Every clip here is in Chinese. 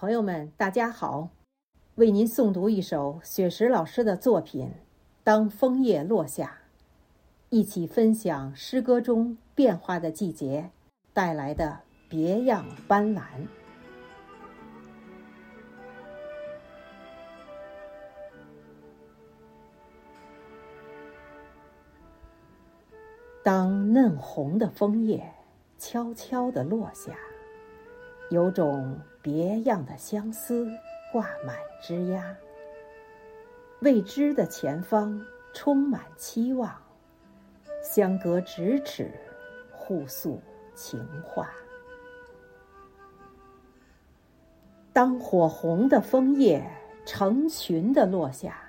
朋友们，大家好，为您诵读一首雪石老师的作品《当枫叶落下》，一起分享诗歌中变化的季节带来的别样斑斓。当嫩红的枫叶悄悄地落下。有种别样的相思挂满枝桠，未知的前方充满期望，相隔咫尺，互诉情话。当火红的枫叶成群的落下，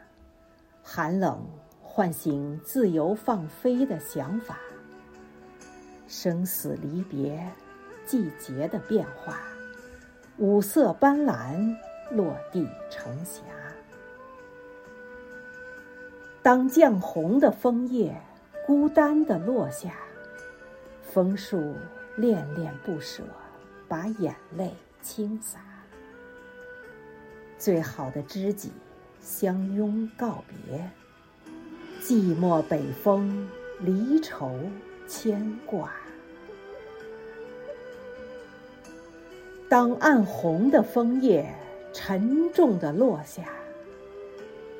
寒冷唤醒自由放飞的想法，生死离别。季节的变化，五色斑斓落地成霞。当绛红的枫叶孤单的落下，枫树恋恋不舍，把眼泪倾洒。最好的知己相拥告别，寂寞北风离愁牵挂。当暗红的枫叶沉重的落下，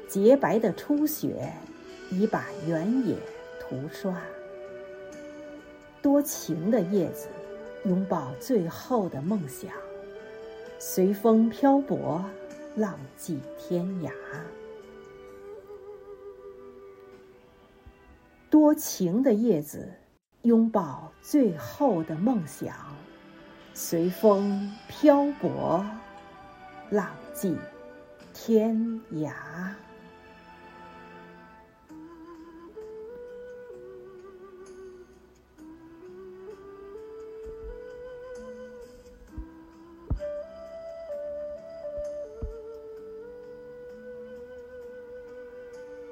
洁白的初雪已把原野涂刷。多情的叶子拥抱最后的梦想，随风漂泊，浪迹天涯。多情的叶子拥抱最后的梦想。随风漂泊，浪迹天涯。